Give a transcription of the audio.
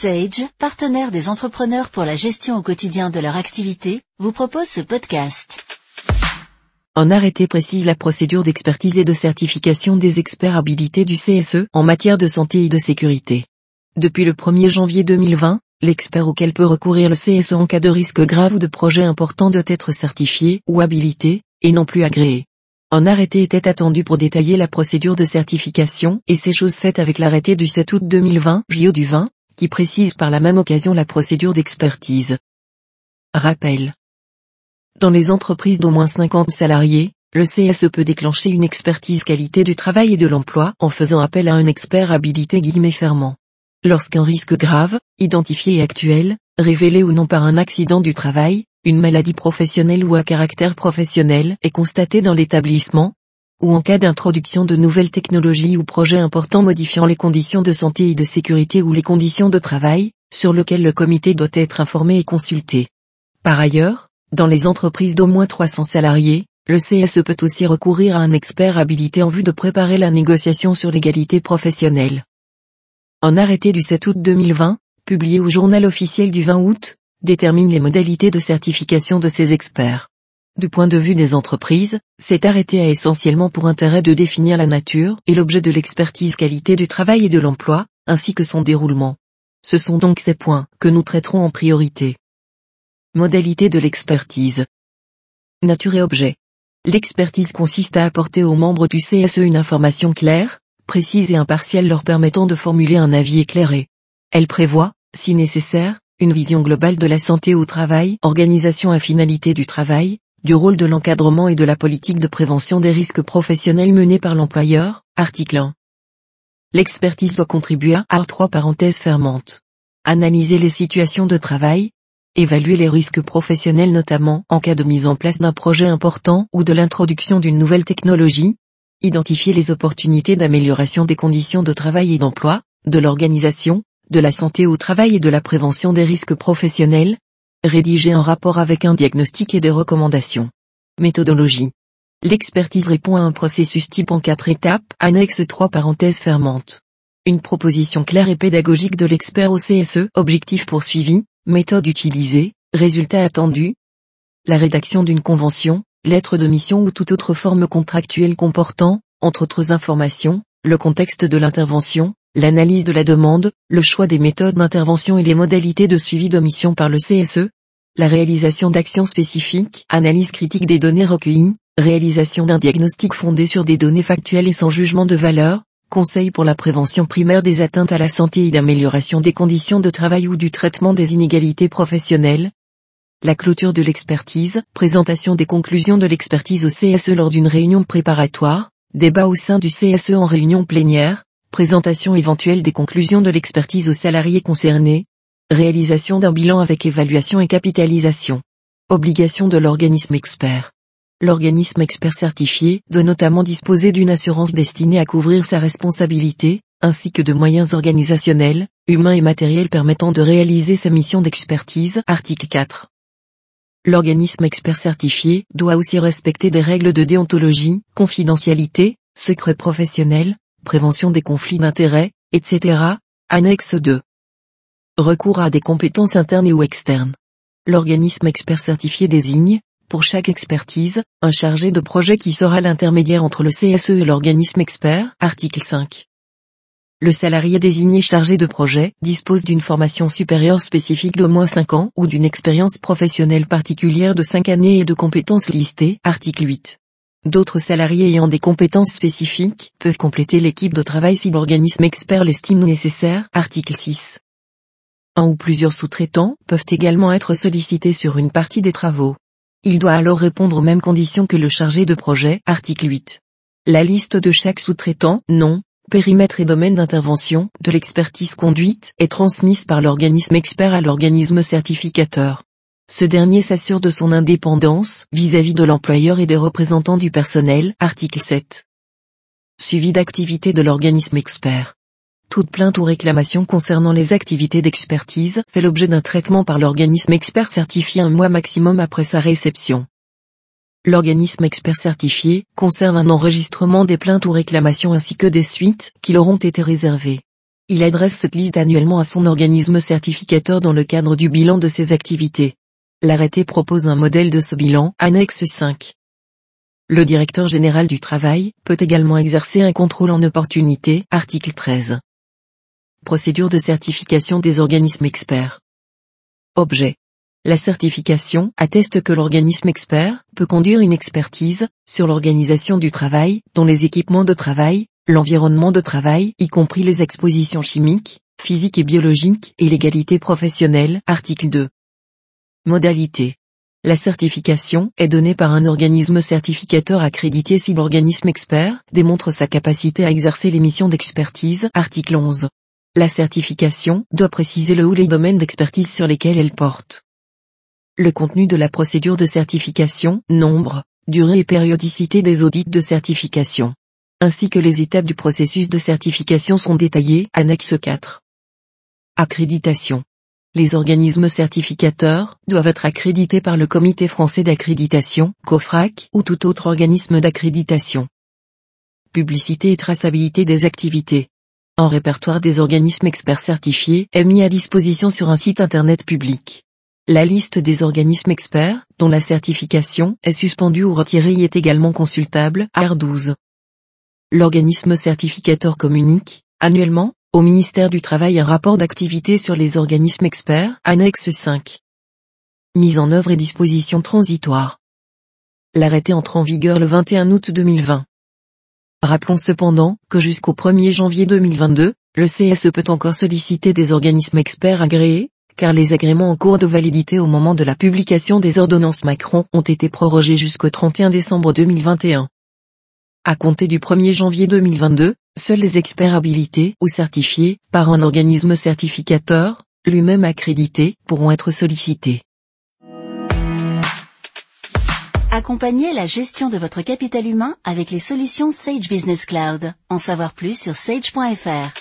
Sage, partenaire des entrepreneurs pour la gestion au quotidien de leur activité, vous propose ce podcast. Un arrêté précise la procédure d'expertise et de certification des experts habilités du CSE en matière de santé et de sécurité. Depuis le 1er janvier 2020, l'expert auquel peut recourir le CSE en cas de risque grave ou de projet important doit être certifié ou habilité, et non plus agréé. Un arrêté était attendu pour détailler la procédure de certification et ces choses faites avec l'arrêté du 7 août 2020, JO du 20, qui précise par la même occasion la procédure d'expertise. Rappel. Dans les entreprises d'au moins 50 salariés, le CSE peut déclencher une expertise qualité du travail et de l'emploi en faisant appel à un expert habilité guillemets fermant. Lorsqu'un risque grave, identifié et actuel, révélé ou non par un accident du travail, une maladie professionnelle ou à caractère professionnel est constaté dans l'établissement, ou en cas d'introduction de nouvelles technologies ou projets importants modifiant les conditions de santé et de sécurité ou les conditions de travail, sur lequel le comité doit être informé et consulté. Par ailleurs, dans les entreprises d'au moins 300 salariés, le CSE peut aussi recourir à un expert habilité en vue de préparer la négociation sur l'égalité professionnelle. Un arrêté du 7 août 2020, publié au journal officiel du 20 août, détermine les modalités de certification de ces experts. Du point de vue des entreprises, cet arrêté a essentiellement pour intérêt de définir la nature et l'objet de l'expertise qualité du travail et de l'emploi, ainsi que son déroulement. Ce sont donc ces points que nous traiterons en priorité. Modalité de l'expertise. Nature et objet. L'expertise consiste à apporter aux membres du CSE une information claire, précise et impartiale leur permettant de formuler un avis éclairé. Elle prévoit, si nécessaire, une vision globale de la santé au travail, organisation et finalité du travail, du rôle de l'encadrement et de la politique de prévention des risques professionnels menée par l'employeur, article 1. L'expertise doit contribuer à 3 parenthèses fermantes. Analyser les situations de travail, évaluer les risques professionnels notamment en cas de mise en place d'un projet important ou de l'introduction d'une nouvelle technologie, identifier les opportunités d'amélioration des conditions de travail et d'emploi, de l'organisation, de la santé au travail et de la prévention des risques professionnels, rédiger un rapport avec un diagnostic et des recommandations. Méthodologie. L'expertise répond à un processus type en quatre étapes, annexe 3 parenthèses fermentes. Une proposition claire et pédagogique de l'expert au CSE, objectif poursuivi, méthode utilisée, résultat attendu. La rédaction d'une convention, lettre de mission ou toute autre forme contractuelle comportant, entre autres informations, le contexte de l'intervention, l'analyse de la demande, le choix des méthodes d'intervention et les modalités de suivi de mission par le CSE, la réalisation d'actions spécifiques, analyse critique des données recueillies, réalisation d'un diagnostic fondé sur des données factuelles et sans jugement de valeur, conseil pour la prévention primaire des atteintes à la santé et d'amélioration des conditions de travail ou du traitement des inégalités professionnelles, la clôture de l'expertise, présentation des conclusions de l'expertise au CSE lors d'une réunion préparatoire, débat au sein du CSE en réunion plénière, présentation éventuelle des conclusions de l'expertise aux salariés concernés, réalisation d'un bilan avec évaluation et capitalisation. Obligation de l'organisme expert. L'organisme expert certifié doit notamment disposer d'une assurance destinée à couvrir sa responsabilité, ainsi que de moyens organisationnels, humains et matériels permettant de réaliser sa mission d'expertise. Article 4. L'organisme expert certifié doit aussi respecter des règles de déontologie, confidentialité, secret professionnel, prévention des conflits d'intérêts, etc. Annexe 2. Recours à des compétences internes ou externes. L'organisme expert certifié désigne, pour chaque expertise, un chargé de projet qui sera l'intermédiaire entre le CSE et l'organisme expert, article 5. Le salarié désigné chargé de projet dispose d'une formation supérieure spécifique d'au moins 5 ans ou d'une expérience professionnelle particulière de 5 années et de compétences listées, article 8. D'autres salariés ayant des compétences spécifiques peuvent compléter l'équipe de travail si l'organisme expert l'estime nécessaire. Article 6. Un ou plusieurs sous-traitants peuvent également être sollicités sur une partie des travaux. Il doit alors répondre aux mêmes conditions que le chargé de projet. Article 8. La liste de chaque sous-traitant, nom, périmètre et domaine d'intervention de l'expertise conduite est transmise par l'organisme expert à l'organisme certificateur. Ce dernier s'assure de son indépendance vis-à-vis de l'employeur et des représentants du personnel. Article 7. Suivi d'activité de l'organisme expert. Toute plainte ou réclamation concernant les activités d'expertise fait l'objet d'un traitement par l'organisme expert certifié un mois maximum après sa réception. L'organisme expert certifié conserve un enregistrement des plaintes ou réclamations ainsi que des suites qui leur ont été réservées. Il adresse cette liste annuellement à son organisme certificateur dans le cadre du bilan de ses activités. L'arrêté propose un modèle de ce bilan, annexe 5. Le directeur général du travail peut également exercer un contrôle en opportunité, article 13. Procédure de certification des organismes experts. Objet. La certification atteste que l'organisme expert peut conduire une expertise sur l'organisation du travail, dont les équipements de travail, l'environnement de travail, y compris les expositions chimiques, physiques et biologiques, et l'égalité professionnelle, article 2. Modalité. La certification est donnée par un organisme certificateur accrédité si l'organisme expert démontre sa capacité à exercer les missions d'expertise, article 11. La certification doit préciser le ou les domaines d'expertise sur lesquels elle porte. Le contenu de la procédure de certification, nombre, durée et périodicité des audits de certification ainsi que les étapes du processus de certification sont détaillées, annexe 4. Accréditation. Les organismes certificateurs doivent être accrédités par le Comité français d'accréditation, COFRAC, ou tout autre organisme d'accréditation. Publicité et traçabilité des activités. Un répertoire des organismes experts certifiés est mis à disposition sur un site internet public. La liste des organismes experts, dont la certification est suspendue ou retirée est également consultable, R12 l'organisme certificateur communique, annuellement, au ministère du Travail un rapport d'activité sur les organismes experts, annexe 5. Mise en œuvre et dispositions transitoires. L'arrêté entre en vigueur le 21 août 2020. Rappelons cependant que jusqu'au 1er janvier 2022, le CSE peut encore solliciter des organismes experts agréés, car les agréments en cours de validité au moment de la publication des ordonnances Macron ont été prorogés jusqu'au 31 décembre 2021. À compter du 1er janvier 2022, seuls les experts habilités ou certifiés par un organisme certificateur, lui-même accrédité, pourront être sollicités. Accompagnez la gestion de votre capital humain avec les solutions Sage Business Cloud. En savoir plus sur sage.fr.